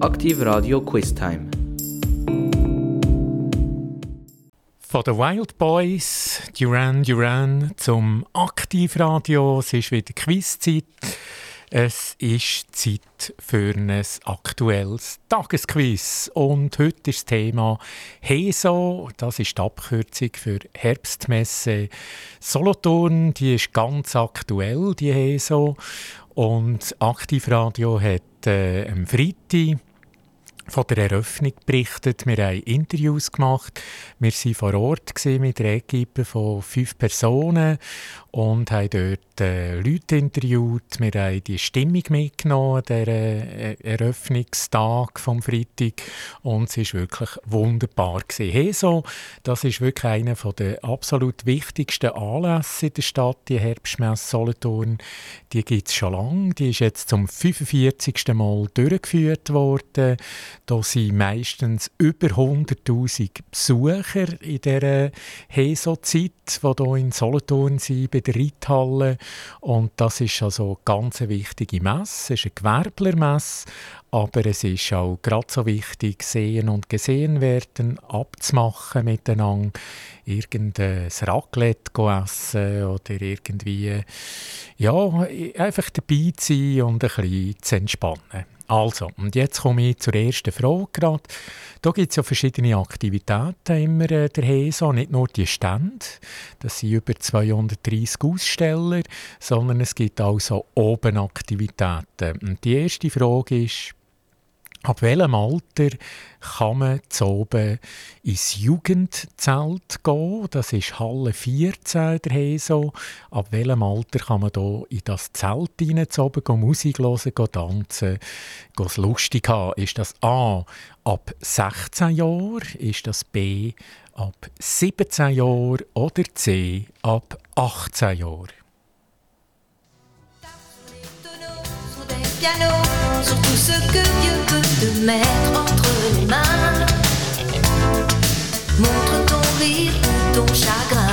Aktiv Radio Quiz Time. Von den Wild Boys, Duran Duran, zum Aktivradio. Es ist wieder Quizzeit. Es ist Zeit für ein aktuelles Tagesquiz. Und heute ist das Thema HESO. Das ist die Abkürzung für Herbstmesse Solothurn. Die ist ganz aktuell, die HESO. Und Aktivradio hat äh, am Freitag von der Eröffnung berichtet. Wir haben Interviews gemacht. Wir waren vor Ort mit einer Equipe von fünf Personen und haben dort äh, Leute interviewt. Wir haben die Stimmung mitgenommen, der äh, Eröffnungstag vom Freitag und es war wirklich wunderbar. Heso, das ist wirklich einer der absolut wichtigsten Anlässe in der Stadt, die Herbstmesse Solothurn. Die gibt es schon lange. Die ist jetzt zum 45. Mal durchgeführt worden. Da sind meistens über 100'000 Besucher in dieser Heso-Zeit, die hier in Solothurn sind, bei der Reithalle. Und das ist also eine ganz wichtige Messe. Es ist eine Gewerblermesse, aber es ist auch gerade so wichtig, sehen und gesehen werden, abzumachen miteinander, irgendein Raclette essen oder irgendwie, ja, einfach dabei zu sein und ein bisschen zu entspannen. Also, und jetzt komme ich zur ersten Frage gerade. Da gibt es ja verschiedene Aktivitäten immer äh, der HESA, nicht nur die Stände, das sind über 230 Aussteller, sondern es gibt auch so oben Aktivitäten. Und die erste Frage ist, Ab welchem Alter kann man zu oben ins Jugendzelt gehen? Das ist Halle 14 der HESO. Ab welchem Alter kann man da in das Zelt rein, zu oben gehen, Musik hören, gehen tanzen, gehen es lustig haben? Ist das A ab 16 Jahren? Ist das B ab 17 Jahren? Oder C ab 18 Jahren? Sur tout ce que Dieu peut te mettre entre les mains. Montre ton rire ou ton chagrin.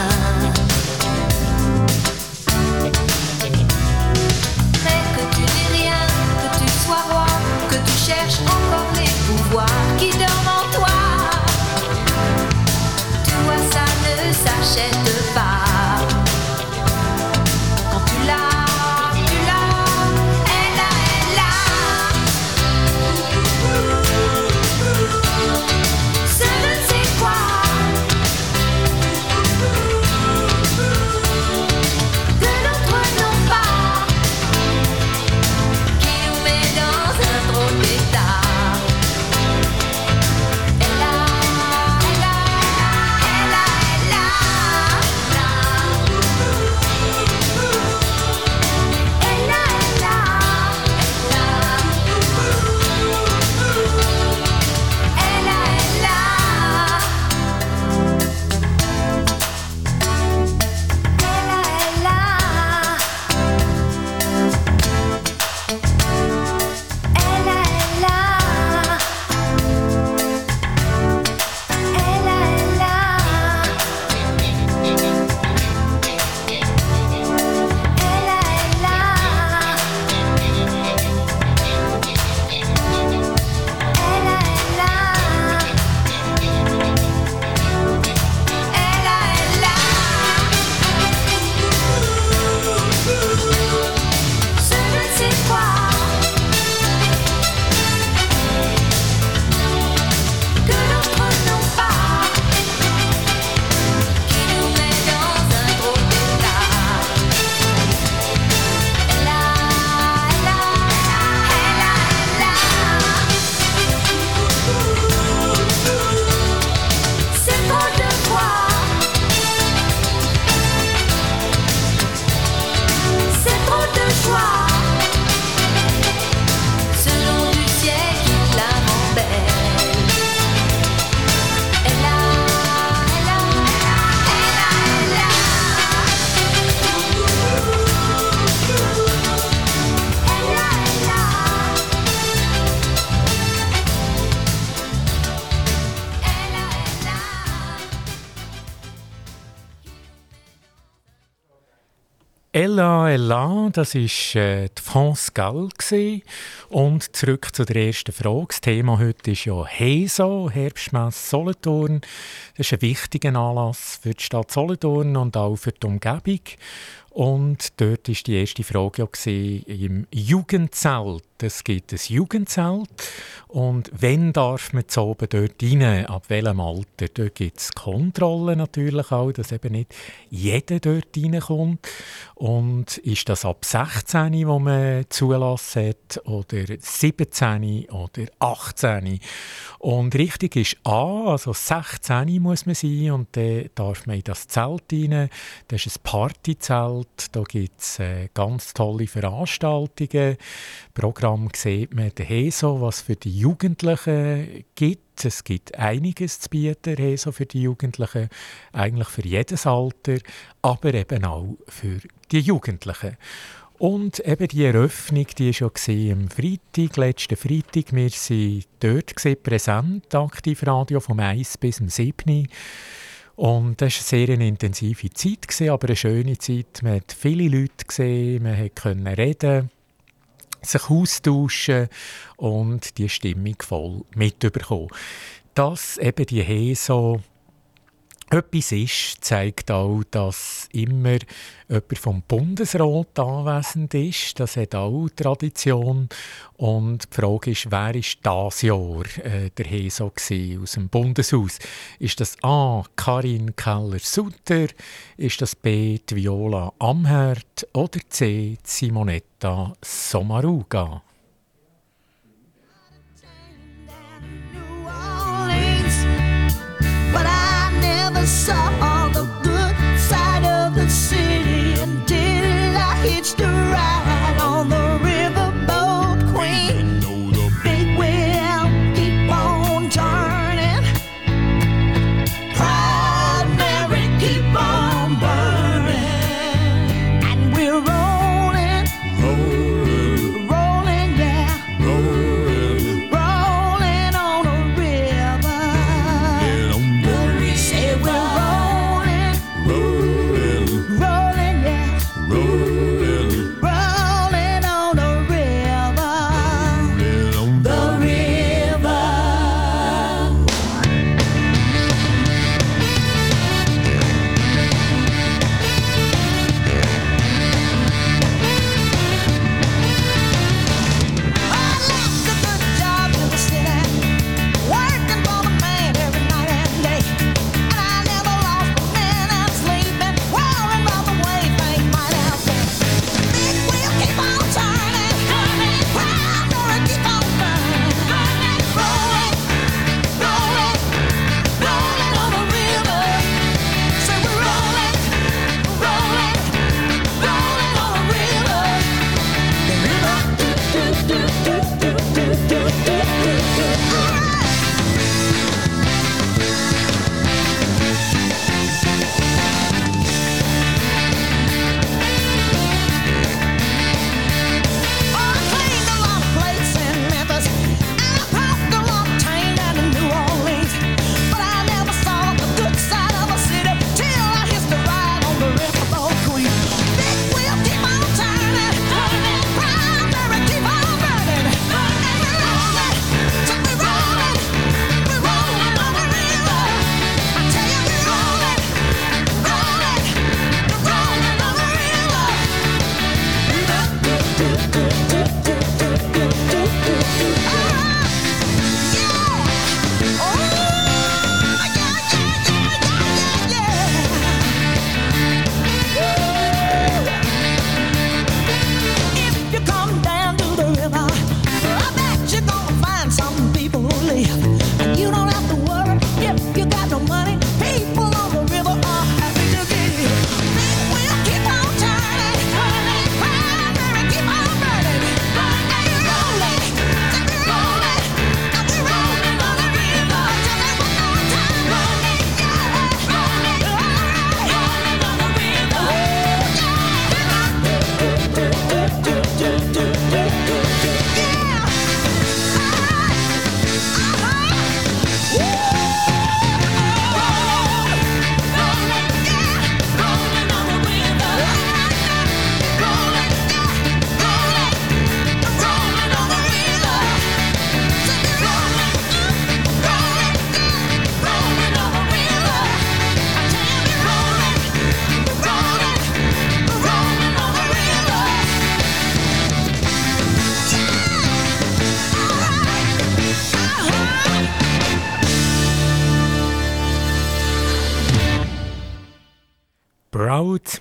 Das war äh, die France Gall. Und zurück zu der ersten Frage. Das Thema heute ist ja HESO, Herbstmesse Solothurn. Das ist ein wichtiger Anlass für die Stadt Solothurn und auch für die Umgebung. Und dort war die erste Frage ja im Jugendzelt. Es gibt ein Jugendzelt. Und wenn darf man zu oben dort rein? Ab welchem Alter? Dort gibt es Kontrollen natürlich auch, dass eben nicht jeder dort reinkommt. Und ist das ab 16, wo man Zulass hat, oder 17 oder 18? Und richtig ist A, also 16 muss man sein und dann darf man in das Zelt rein. Das ist ein Partyzelt, da gibt es äh, ganz tolle Veranstaltungen. Programm sieht man der HESO, was für die Jugendlichen gibt. Es gibt einiges zu bieten, HESO für die Jugendlichen, eigentlich für jedes Alter, aber eben auch für die Jugendlichen. Und eben die Eröffnung, die war ja am Freitag, letzten Freitag. Wir waren dort präsent, Radio vom 1 bis zum 7. Und das war eine sehr intensive Zeit, aber eine schöne Zeit. Man hat viele Leute gesehen, man konnte reden sich austauschen und die Stimmung voll mitbekommen. Dass eben die HESO etwas ist, zeigt auch, dass immer jemand vom Bundesrat anwesend ist. Das hat auch Tradition. Und die Frage ist, wer ist das Jahr äh, der HESO aus dem Bundeshaus? Ist das A. Karin Keller-Sutter? Ist das B. Viola Amherd? Oder C. Simonetta Sommaruga? The good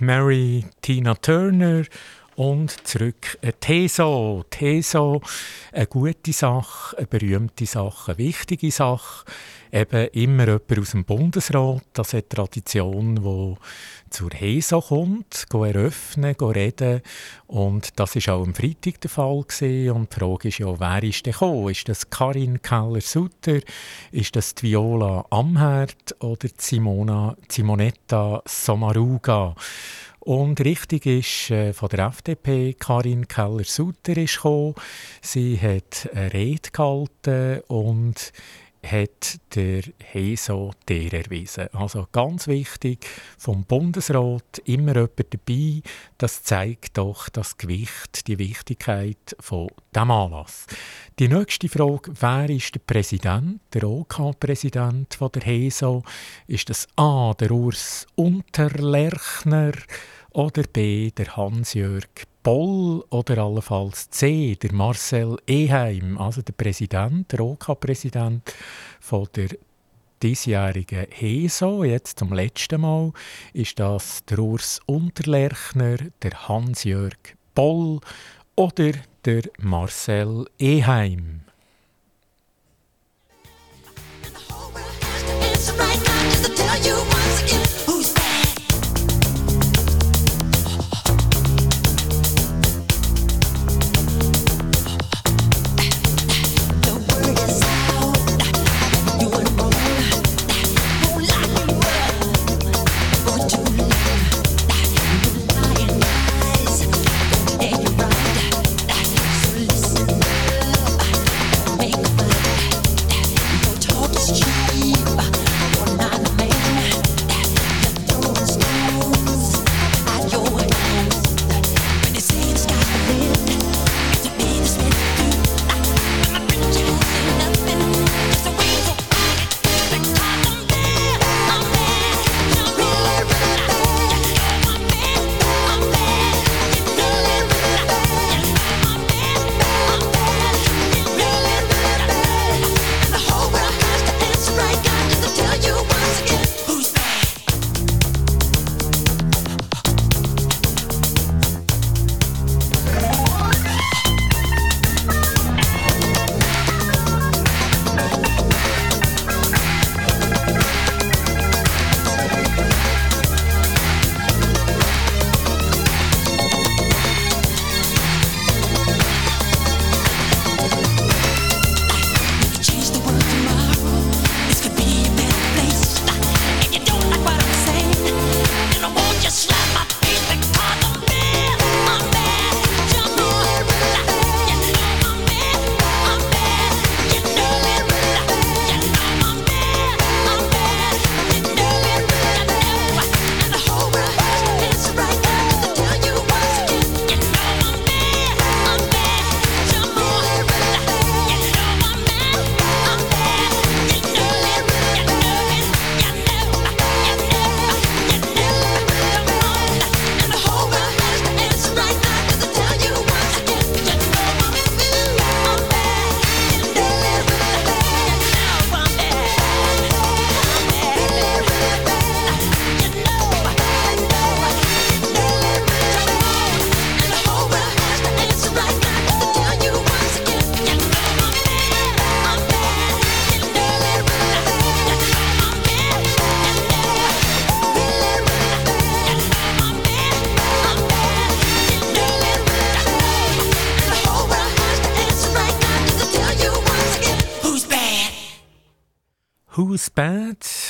Mary Tina Turner und zurück ein Teso. Teso, eine gute Sache, eine berühmte Sache, eine wichtige Sache. Eben immer jemand aus dem Bundesrat, das eine Tradition, die zur HESO kommt, eröffnen, reden. Und das war auch am Freitag der Fall. Gewesen. Und die Frage ist ja, wer ist denn gekommen? Ist das Karin Keller-Sutter? Ist das die Viola Amherd oder Simona, Simonetta Sommaruga? Und richtig ist äh, von der FDP Karin Keller-Sutter gekommen. Sie hat eine Rede gehalten und hat der HESO der erwiesen. Also ganz wichtig, vom Bundesrat immer jemand dabei. Das zeigt doch das Gewicht, die Wichtigkeit von dem Anlass. Die nächste Frage, wer ist der Präsident, der OK-Präsident OK der HESO? Ist das A, der Urs Unterlerchner oder B, der Hans-Jörg Boll oder allenfalls C, der Marcel Eheim, also der Präsident, der OK-Präsident von der diesjährigen HESO, jetzt zum letzten Mal, ist das der Urs Unterlerchner, der Hans-Jörg Boll oder der Marcel Eheim. Who's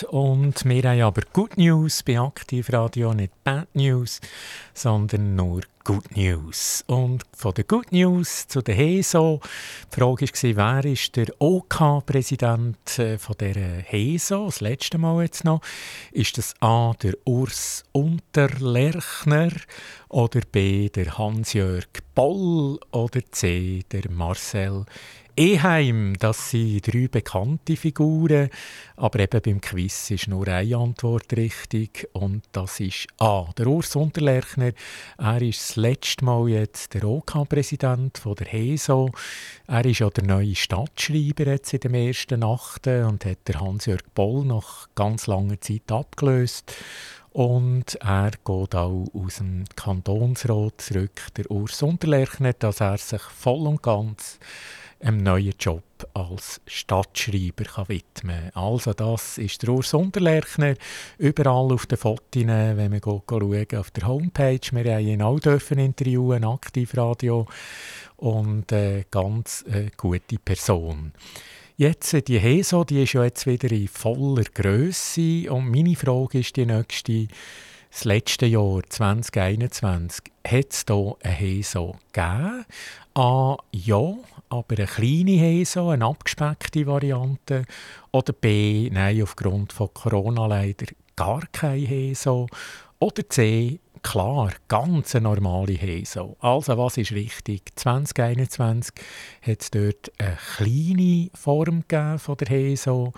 Und wir haben aber Good News bei Aktivradio, nicht Bad News, sondern nur Good News. Und von der Good News zu der HESO. Die Frage war, wer ist der OK-Präsident äh, von der HESO? Das letzte Mal jetzt noch. Ist das A, der Urs Unterlerchner oder B, der Hans-Jörg Boll oder C, der Marcel Eheim, das sind drei bekannte Figuren, aber eben beim Quiz ist nur eine Antwort richtig und das ist A. Der Urs Unterlerchner, er ist das letzte Mal jetzt der OK-Präsident OK der HESO. Er ist ja der neue Stadtschreiber jetzt in dem ersten Nachten und hat der Hans-Jörg Boll nach ganz langer Zeit abgelöst. Und er geht auch aus dem Kantonsrat zurück, der Urs Unterlechner, dass er sich voll und ganz einem neuen Job als Stadtschreiber kann widmen kann. Also das ist der Urs Unterlechner, überall auf den Fotos, wenn man schauen, auf der Homepage. Wir haben ihn auch dürfen interviewen, Aktivradio und eine ganz äh, gute Person. Jetzt, äh, die HESO, die ist ja jetzt wieder in voller Größe und meine Frage ist die nächste, das letzte Jahr 2021, hat es hier eine HESO gegeben? A, ja, aber eine kleine HESO, eine abgespeckte Variante. Oder B, nein, aufgrund von Corona leider gar keine HESO. Oder C, klar, ganz eine normale Heso. Also, was ist richtig? 2021 hat es dort eine kleine Form von der Heso,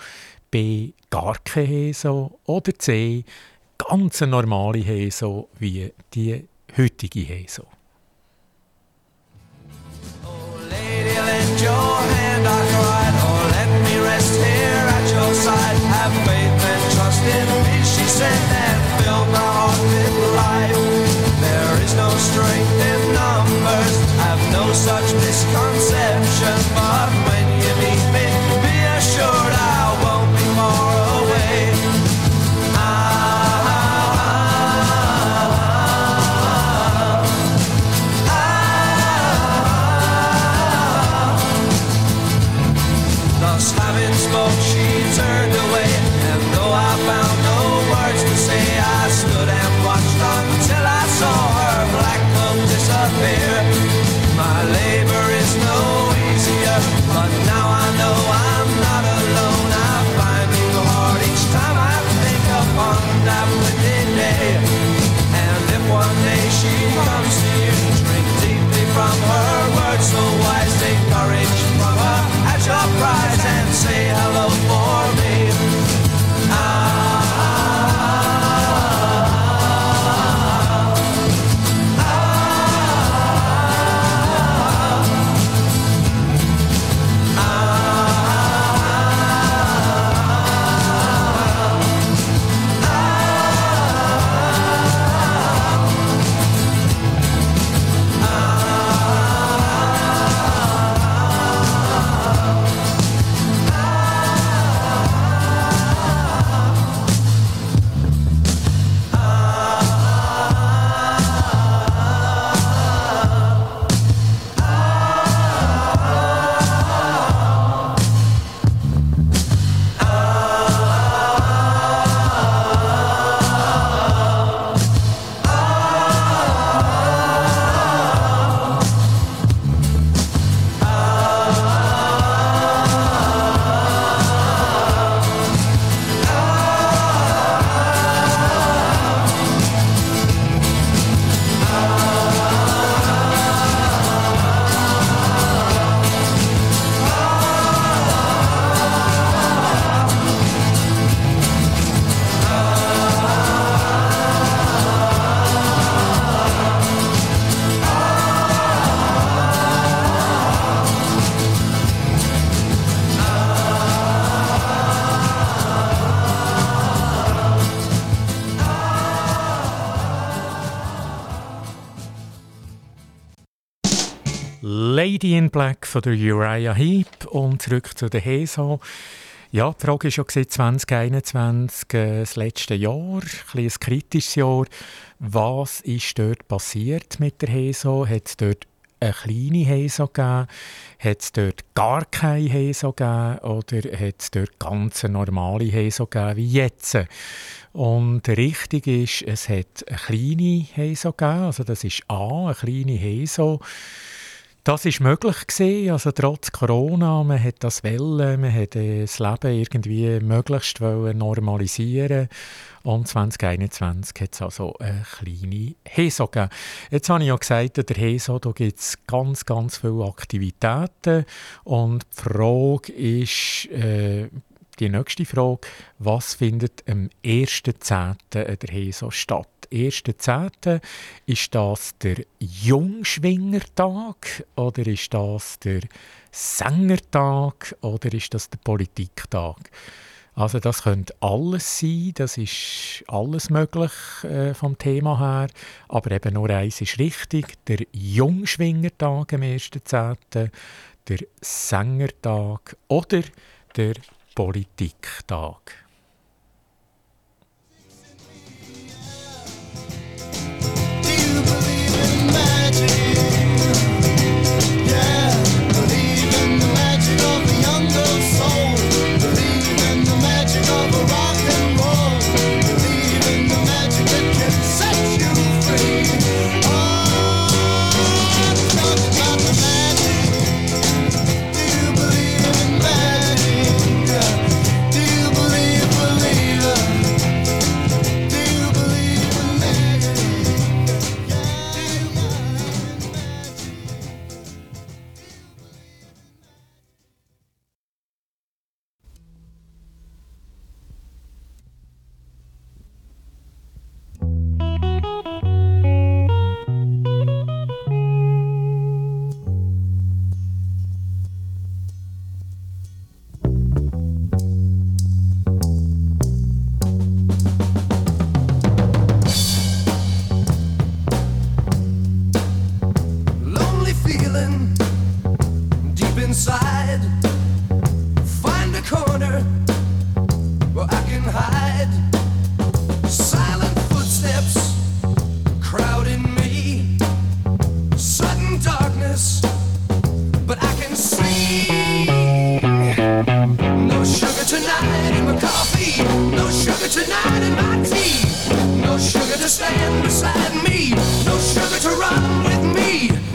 B, gar keine Heso oder C, ganz eine normale Heso wie die heutige Heso. Side. Have faith and trust in me, she said, and fill my heart with life. There is no strength in numbers, have no such misconception. But when in Black von der Uriah Heep und zurück zu der HESO. Ja, die Frage war ja 2021, äh, das letzte Jahr, ein, ein kritisches Jahr. Was ist dort passiert mit der HESO? Hat es dort eine kleine HESO gegeben? Hat es dort gar keine HESO gegeben? Oder hat es dort ganz normale HESO gegeben wie jetzt? Und richtig ist, es hat eine kleine HESO gegeben. Also das ist A, eine kleine HESO. Das ist möglich gewesen, also trotz Corona, man hat das wollen, man hat äh, das Leben irgendwie möglichst normalisieren und 2021 hat es also eine kleine HESO gegeben. Jetzt habe ich ja gesagt, der HESO, da gibt es ganz, ganz viele Aktivitäten und die Frage ist, äh, die nächste Frage, was findet am 1.10. der HESO statt? 1.10. Ist das der Jungschwingertag oder ist das der Sängertag oder ist das der Politiktag? Also das könnte alles sein, das ist alles möglich äh, vom Thema her, aber eben nur eins ist richtig, der Jungschwingertag am 1.10., der Sängertag oder der Politiktag. inside. Find a corner where I can hide. Silent footsteps crowding me. Sudden darkness, but I can see. No sugar tonight in my coffee. No sugar tonight in my tea. No sugar to stand beside me. No sugar to run with me.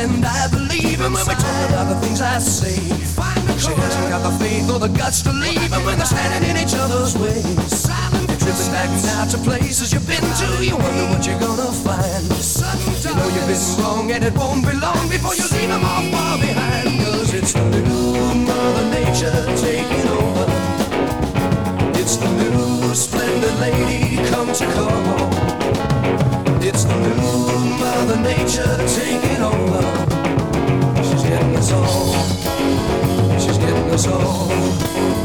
And I believe him when we talk about the things I say. She hasn't got the faith got the guts to leave them when they're standing in each other's way. You're tripping back now to places you've been to. You wonder what you're gonna find. You know you've been wrong and it won't be long before you leave them all far behind. Cause it's the new Mother Nature taking over. It's the new lady come to call. It's the new Mother Nature taking over. She's getting us all. She's getting us all.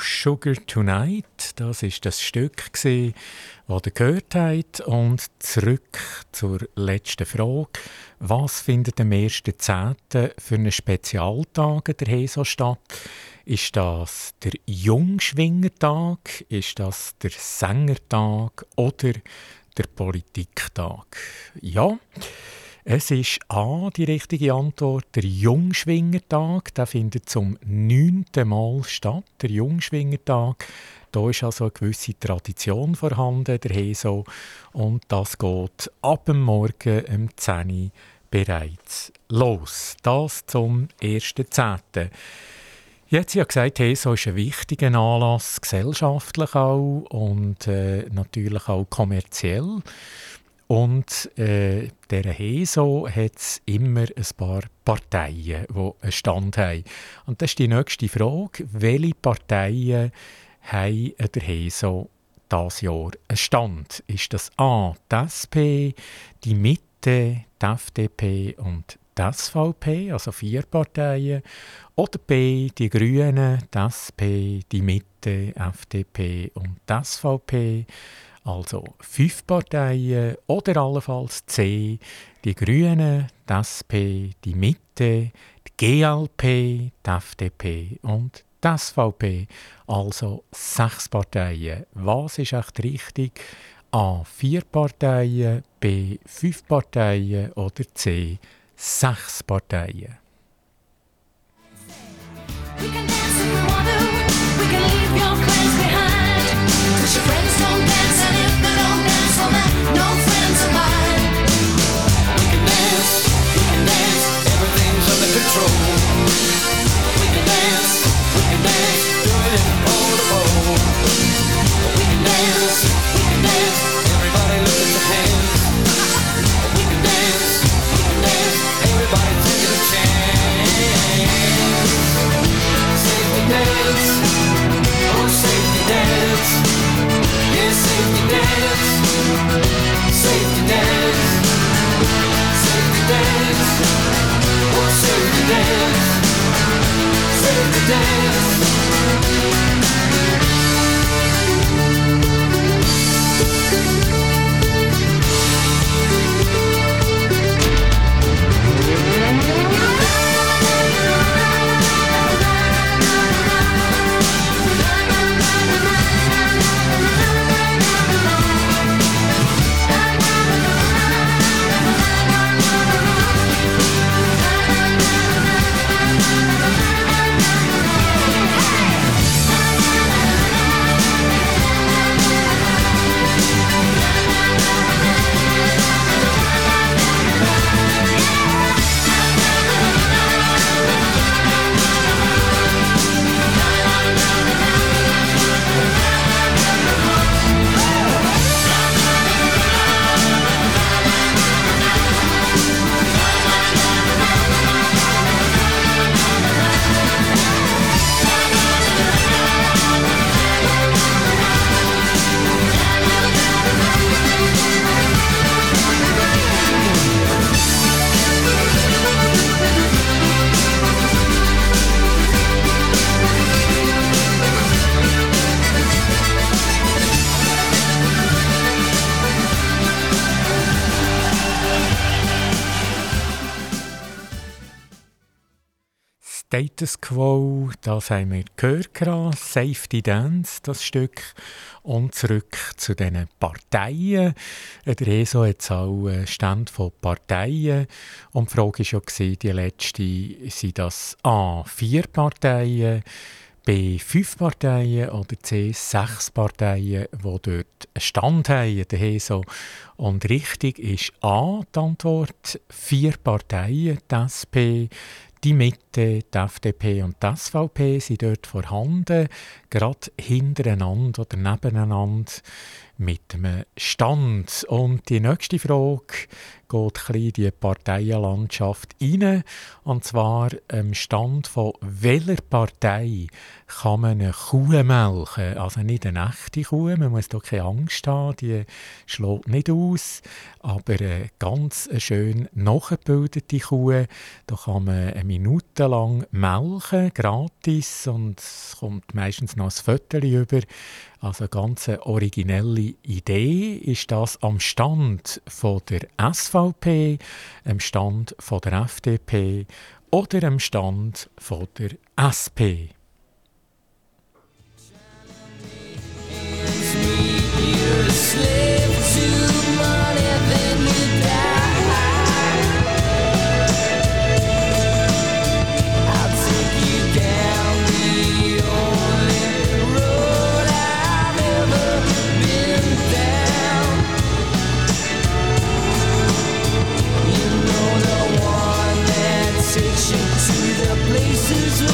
Sugar Tonight, das ist das Stück, das ihr gehört habt. Und zurück zur letzten Frage. Was findet am 1.10. für einen Spezialtag der HESO statt? Ist das der Jungschwingertag? Ist das der Sängertag? Oder der Politiktag? Ja. Es ist A, die richtige Antwort, der Jungschwingertag. Der findet zum neunten Mal statt, der Jungschwingertag. Da ist also eine gewisse Tradition vorhanden, der Heso. Und das geht ab dem Morgen um 10 Uhr bereits los. Das zum 1.10. Jetzt ich gesagt, Heso ist ein wichtiger Anlass, gesellschaftlich auch und äh, natürlich auch kommerziell. Und äh, der HESO hat immer ein paar Parteien, die einen Stand haben. Und das ist die nächste Frage. Welche Parteien haben der HESO dieses Jahr einen Stand? Ist das A, die SP, die Mitte, die FDP und die SVP, also vier Parteien, oder B, die Grünen, die SP, die Mitte, FDP und die SVP? Also fünf Parteien oder allenfalls C, die Grünen, die SP, die Mitte, die GLP, die FDP und die SVP, also sechs Parteien. Was ist echt richtig? A. Vier Parteien, B. Fünf Parteien oder C. Sechs Parteien. We can dance if we want to. We can leave your friends behind. Status Quo, das haben wir gehört, Safety Dance, das Stück. Und zurück zu den Parteien. Der ESO hat auch einen Stand von Parteien. Und die Frage war ja, die letzte, sind das A, vier Parteien, B, fünf Parteien oder C, sechs Parteien, die dort einen Stand haben, der ESO. Und richtig ist A, die Antwort, vier Parteien, die SP, die Mitte, die FDP und die SVP sind dort vorhanden, gerade hintereinander oder nebeneinander mit einem Stand. Und die nächste Frage geht ein in die Parteienlandschaft rein. Und zwar am Stand von welcher Partei kann man eine Kuh melken? Also nicht eine echte Kuh, man muss da keine Angst haben, die schlägt nicht aus. Aber eine ganz schön nachgebildete Kuh, da kann man eine Minute lang melken, gratis. Und es kommt meistens noch ein Foto über. Also eine ganz originelle Idee ist das am Stand von der SVP, am Stand der FDP oder am Stand der SP. slave is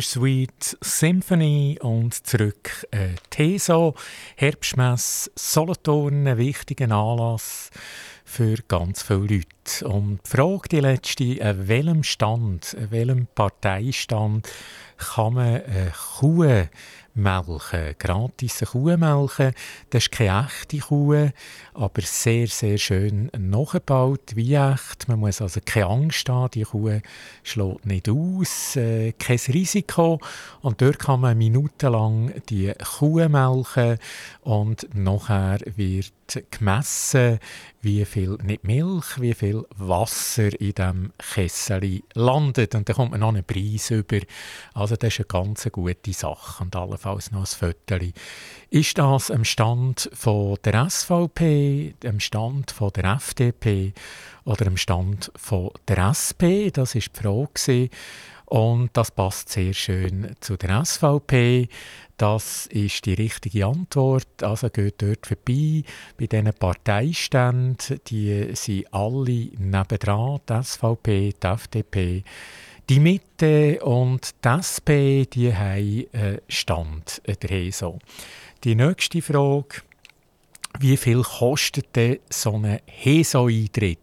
Bittersweet Symphony und zurück äh, TESO, Herbstmess, Solothurn, ein wichtiger Anlass für ganz viele Leute. Und die Frage, die letzte, an welchem Stand, an welchem Parteistand kann man eine Kuh melken, gratis Kuh melken. Das ist keine echte Kuh, aber sehr, sehr schön nachgebaut, wie echt. Man muss also keine Angst haben, die Kuh schlägt nicht aus, äh, kein Risiko. Und dort kann man minutenlang die Kuh melken und nachher wird gemessen, wie viel, nicht Milch, wie viel Wasser in diesem Kessel landet. Und dann kommt man noch einen Preis über. Also das ist eine ganz gute Sache. Und allenfalls noch ein Foto. Ist das am Stand von der SVP, am Stand von der FDP oder am Stand von der SP? Das ist die Frage. Und das passt sehr schön zu der SVP. Das ist die richtige Antwort. Also geht dort vorbei bei diesen Parteiständen. Die sind alle nebendran. Die SVP, die FDP, die Mitte und die SP, die haben Stand, der. Die nächste Frage, wie viel kostet denn so ein HESO-Eintritt?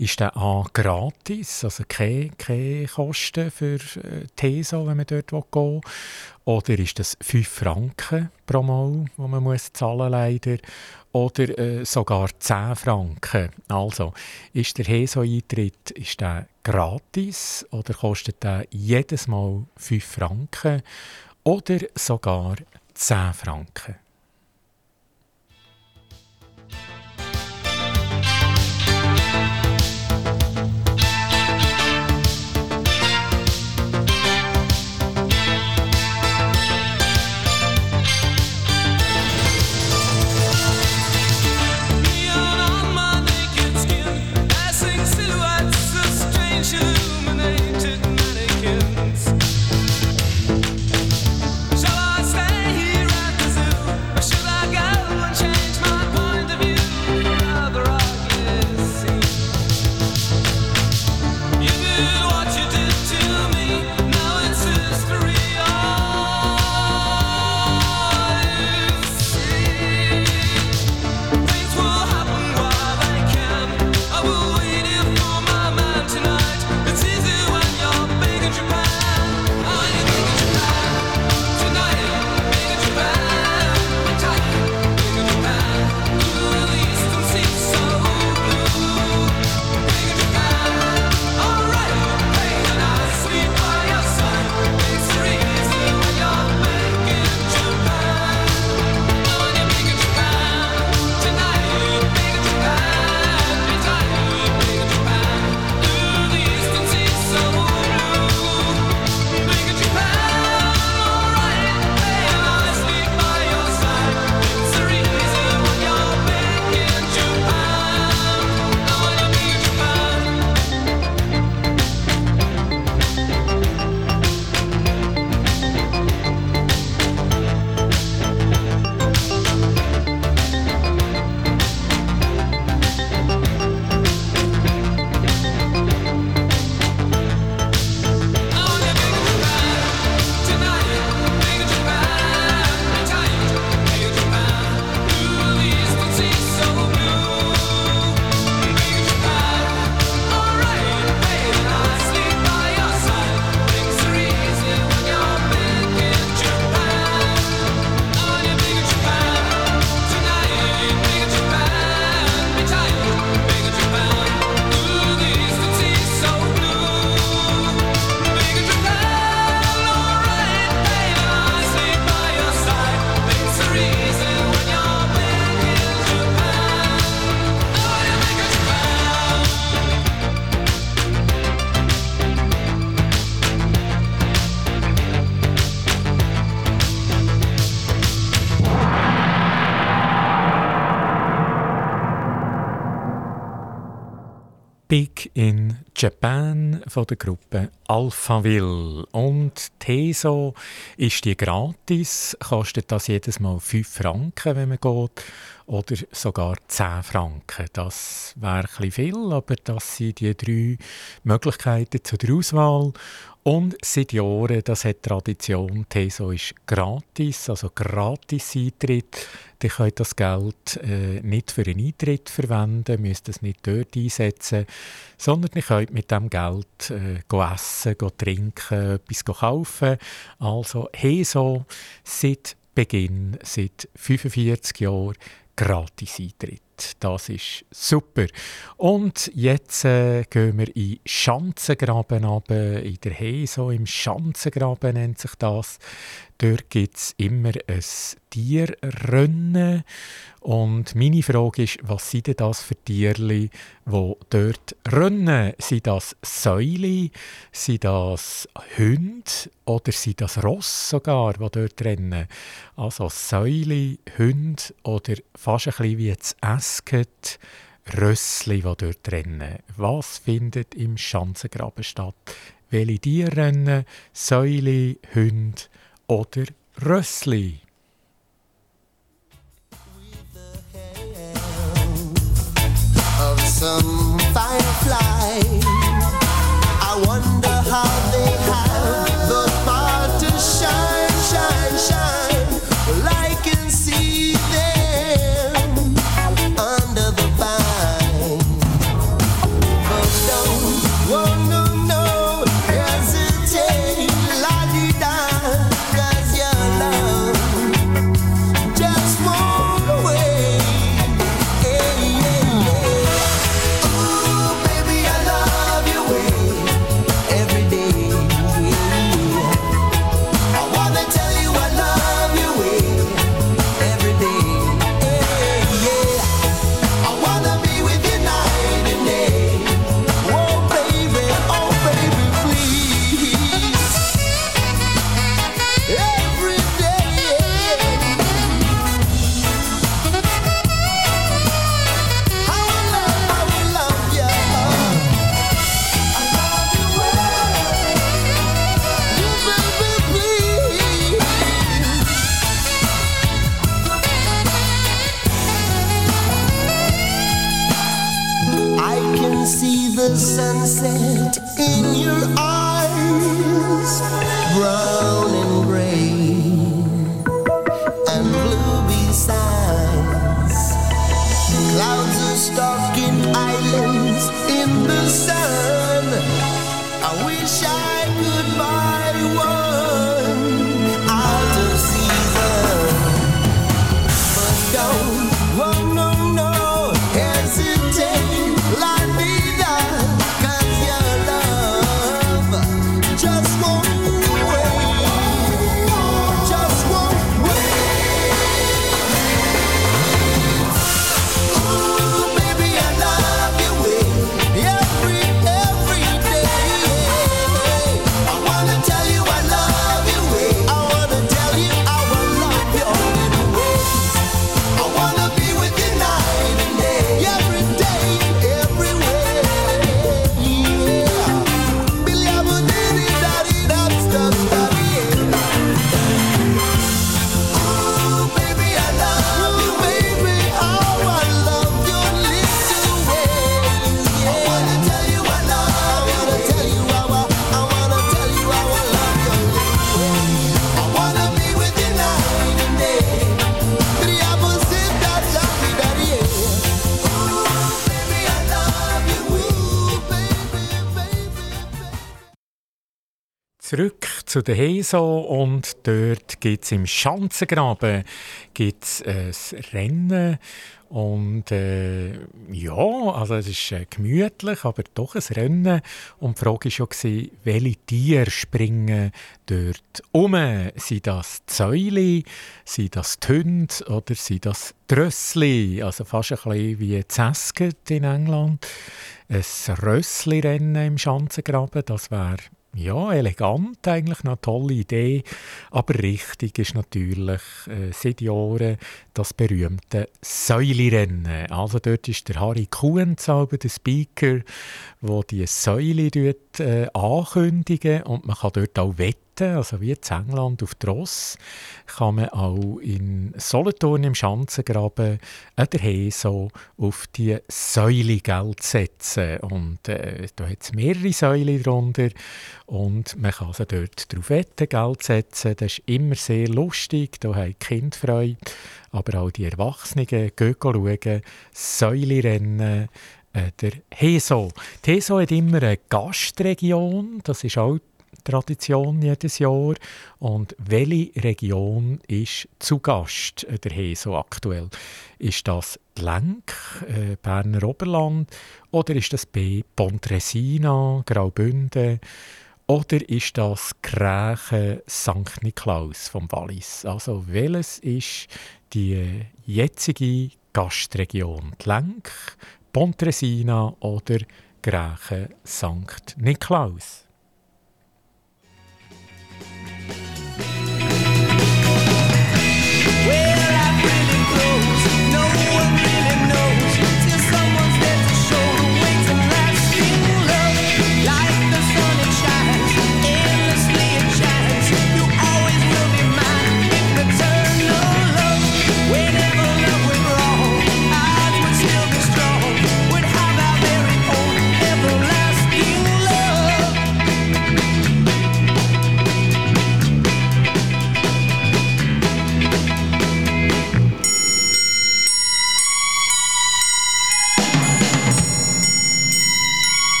ist der A gratis, also keine, keine Kosten für äh, TESO, wenn man dort gehen will. Oder ist das 5 Franken pro Mal, die man muss zahlen leider Oder äh, sogar 10 Franken. Also, ist der HESO-Eintritt gratis oder kostet der jedes Mal 5 Franken oder sogar 10 Franken? Japan von der Gruppe Alphaville. Und Teso ist die gratis, kostet das jedes Mal 5 Franken, wenn man geht, oder sogar 10 Franken. Das wäre ein viel, aber das sind die drei Möglichkeiten zur Auswahl. Und seit Jahren, das hat Tradition, Teso ist gratis, also gratis Eintritt. Ihr könnt das Geld äh, nicht für einen Eintritt verwenden, müsst es nicht dort einsetzen, sondern ihr könnt mit dem Geld äh, essen, trinken, etwas kaufen. Also Heso seit Beginn, seit 45 Jahren gratis Eintritt. Das ist super. Und jetzt äh, gehen wir in Schanzengraben runter, in der Heso im Schanzengraben nennt sich das. Dort gibt es immer ein Tierrennen. Und meine Frage ist, was sind denn das für Tiere, die dort rennen? Sind das Säule? Sind das Hunde? Oder sind das Ross sogar, die dort rennen? Also Säule, Hunde oder fast ein bisschen wie das Esket, Rössli, die dort rennen. Was findet im Schanzengraben statt? Welche Tiere rennen? Säule, Hunde oder Rössli. Some firefly, the sunset in your eyes, brown and gray and blue besides. Clouds are stalking islands in the sun. I wish I zu der Heso und dort gibt es im Schanzengraben gibt's ein Rennen und äh, ja, also es ist äh, gemütlich, aber doch ein Rennen und die Frage war ja, welche Tiere springen dort um? Sind das die Säule, sind das die Hunde oder sind das die Rössli? Also fast ein bisschen wie Zesket in England. Ein Rössli-Rennen im Schanzengraben, das wäre ja, elegant eigentlich, eine tolle Idee. Aber richtig ist natürlich äh, seit Jahren das berühmte Säulirennen. Also dort ist der Harry Kuhenzauber, der Speaker, der die Säule dort, äh, ankündigen und man kann dort auch wetten also wie in England auf Tross, kann man auch in Solothurn im Schanzengraben der Heso auf die Säule Geld setzen. Und äh, da hat es mehrere Säulen drunter und man kann also dort drauf wetten, Geld setzen. Das ist immer sehr lustig, da haben die Kinder Freude, aber auch die Erwachsenen gehen schauen, Säule rennen, äh, der Heso. Die Heso hat immer eine Gastregion, das ist auch Tradition jedes Jahr. Und welche Region ist zu Gast äh, der Heso aktuell? Ist das Lenk, äh, Berner Oberland oder ist das B Pontresina, Graubünden? Oder ist das Krächen St. Niklaus vom Wallis? Also welches ist die jetzige Gastregion? Lenk, Pontresina oder Grächen St. Niklaus?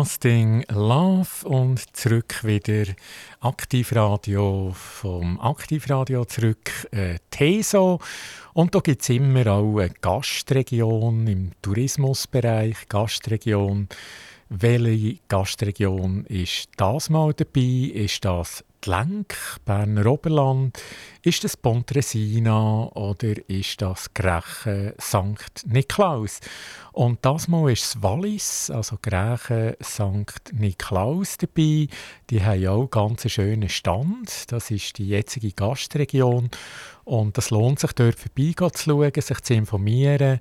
Everlasting Love und zurück wieder Aktivradio vom Aktivradio zurück äh, TESO und da gibt es immer auch eine Gastregion im Tourismusbereich, Gastregion. Welche Gastregion ist das mal dabei? Ist das Lenk, Berner Oberland? Ist das Pontresina oder ist das Grächen St. Niklaus? Und das Mal ist das Wallis, also Grächen St. Niklaus dabei. Die haben auch einen ganz schönen Stand. Das ist die jetzige Gastregion. Und es lohnt sich, dort vorbeizuschauen, sich zu informieren.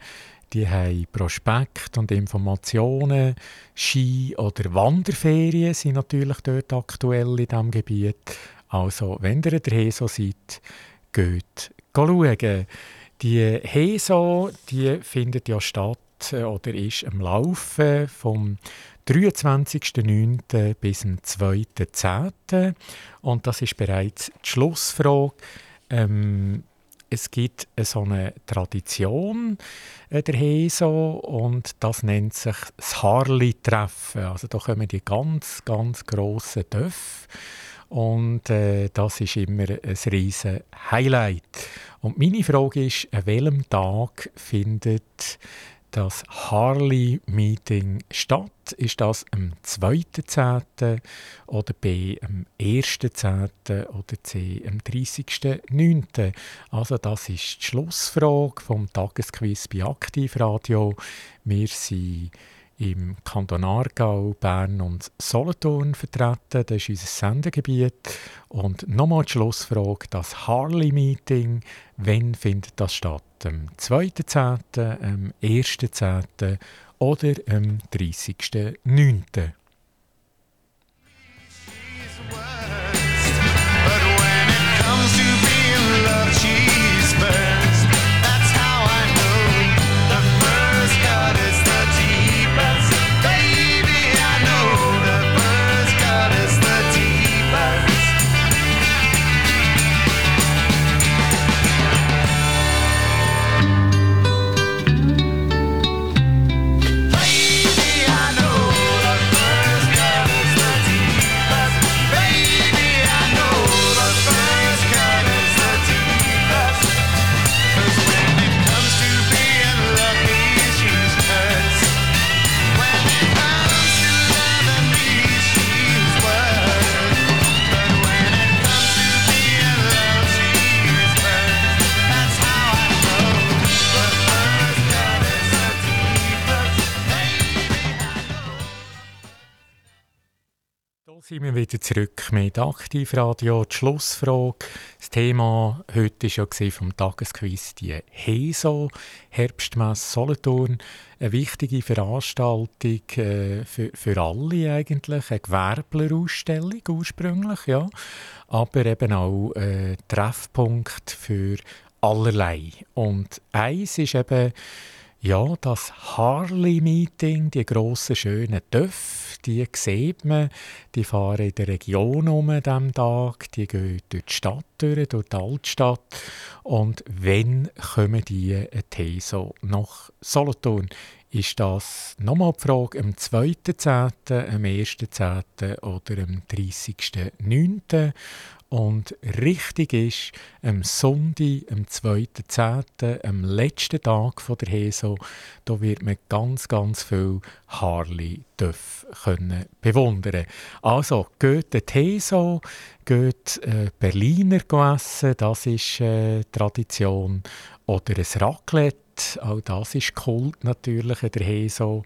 Die haben Prospekt und Informationen. Ski- oder Wanderferien sind natürlich dort aktuell in diesem Gebiet. Also, wenn ihr der Heso seid, geht schauen. Die Heso die findet ja statt äh, oder ist am Laufen vom 23.09. bis zum 2.10. Und das ist bereits die Schlussfrage. Ähm, es gibt so eine Tradition äh, der Heso und das nennt sich das Harli-Treffen. Also da kommen die ganz, ganz grossen Dörfer und äh, das ist immer ein riesen Highlight. Und meine Frage ist, an welchem Tag findet das Harley-Meeting statt? Ist das am 2.10. oder B am 1.10. oder C am 30.09.? Also das ist die Schlussfrage vom Tagesquiz bei Aktivradio. Wir sind im Kanton Aargau, Bern und Solothurn vertreten. Das ist unser Sendegebiet. Und nochmal die Schlussfrage, das Harley-Meeting, wann findet das statt? Am 2.10., am 1.10. oder am 30.09.? Zurück mit Aktivradio. Die Schlussfrage. Das Thema heute war ja vom Tagesquiz die HESO, Herbstmesse Solothurn. Eine wichtige Veranstaltung äh, für, für alle eigentlich. Eine Gewerblerausstellung ursprünglich, ja. Aber eben auch äh, Treffpunkt für allerlei. Und eins ist eben ja, das Harley-Meeting, die grossen, schönen Töpfe, die sieht man, die fahren in der Region um an diesem Tag, die gehen durch die Stadt durch, durch die Altstadt. Und wenn kommen die TESO nach Solothurn? Ist das nochmal die Frage am 2.10., am 1.10. oder am 30.09.? Und richtig ist, am Sonntag, am 2.10., am letzten Tag der HESO, da wird man ganz, ganz viel Harley Döff können bewundern. Also, geht die HESO, geht äh, Berliner essen, das ist äh, Tradition, oder ein Raclette, auch das ist Kult natürlich der HESO.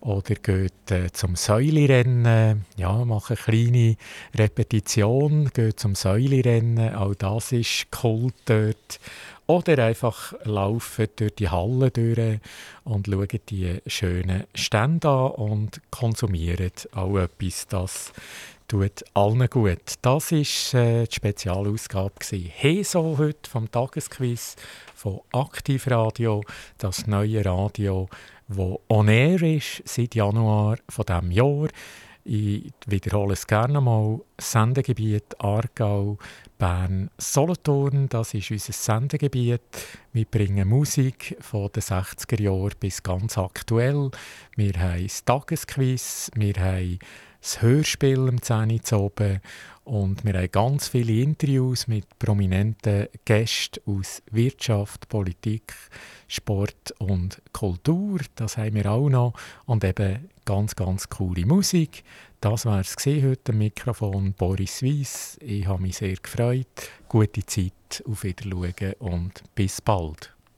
Oder geht äh, zum Säulirennen, ja, macht eine kleine Repetition, geht zum Säulirennen, auch das ist Kult dort. Oder einfach laufen durch die Halle durch und schauen die schönen Stände an und konsumieren auch etwas, das tut allen gut. Das war äh, die Spezialausgabe. Heso heute vom Tagesquiz von Aktivradio, das neue Radio, wo on air ist seit Januar von diesem Jahr. Ich wiederhole es gerne mal. Sendegebiet Aargau, Bern, Solothurn, das ist unser Sendegebiet. Wir bringen Musik von den 60er Jahren bis ganz aktuell. Wir haben das Tagesquiz, wir haben das Hörspiel am 10 Uhr oben und wir haben ganz viele Interviews mit prominenten Gästen aus Wirtschaft, Politik, Sport und Kultur. Das haben wir auch noch. Und eben ganz, ganz coole Musik. Das war es heute am Mikrofon. Boris Weiss. Ich habe mich sehr gefreut. Gute Zeit, auf Wiedersehen und bis bald.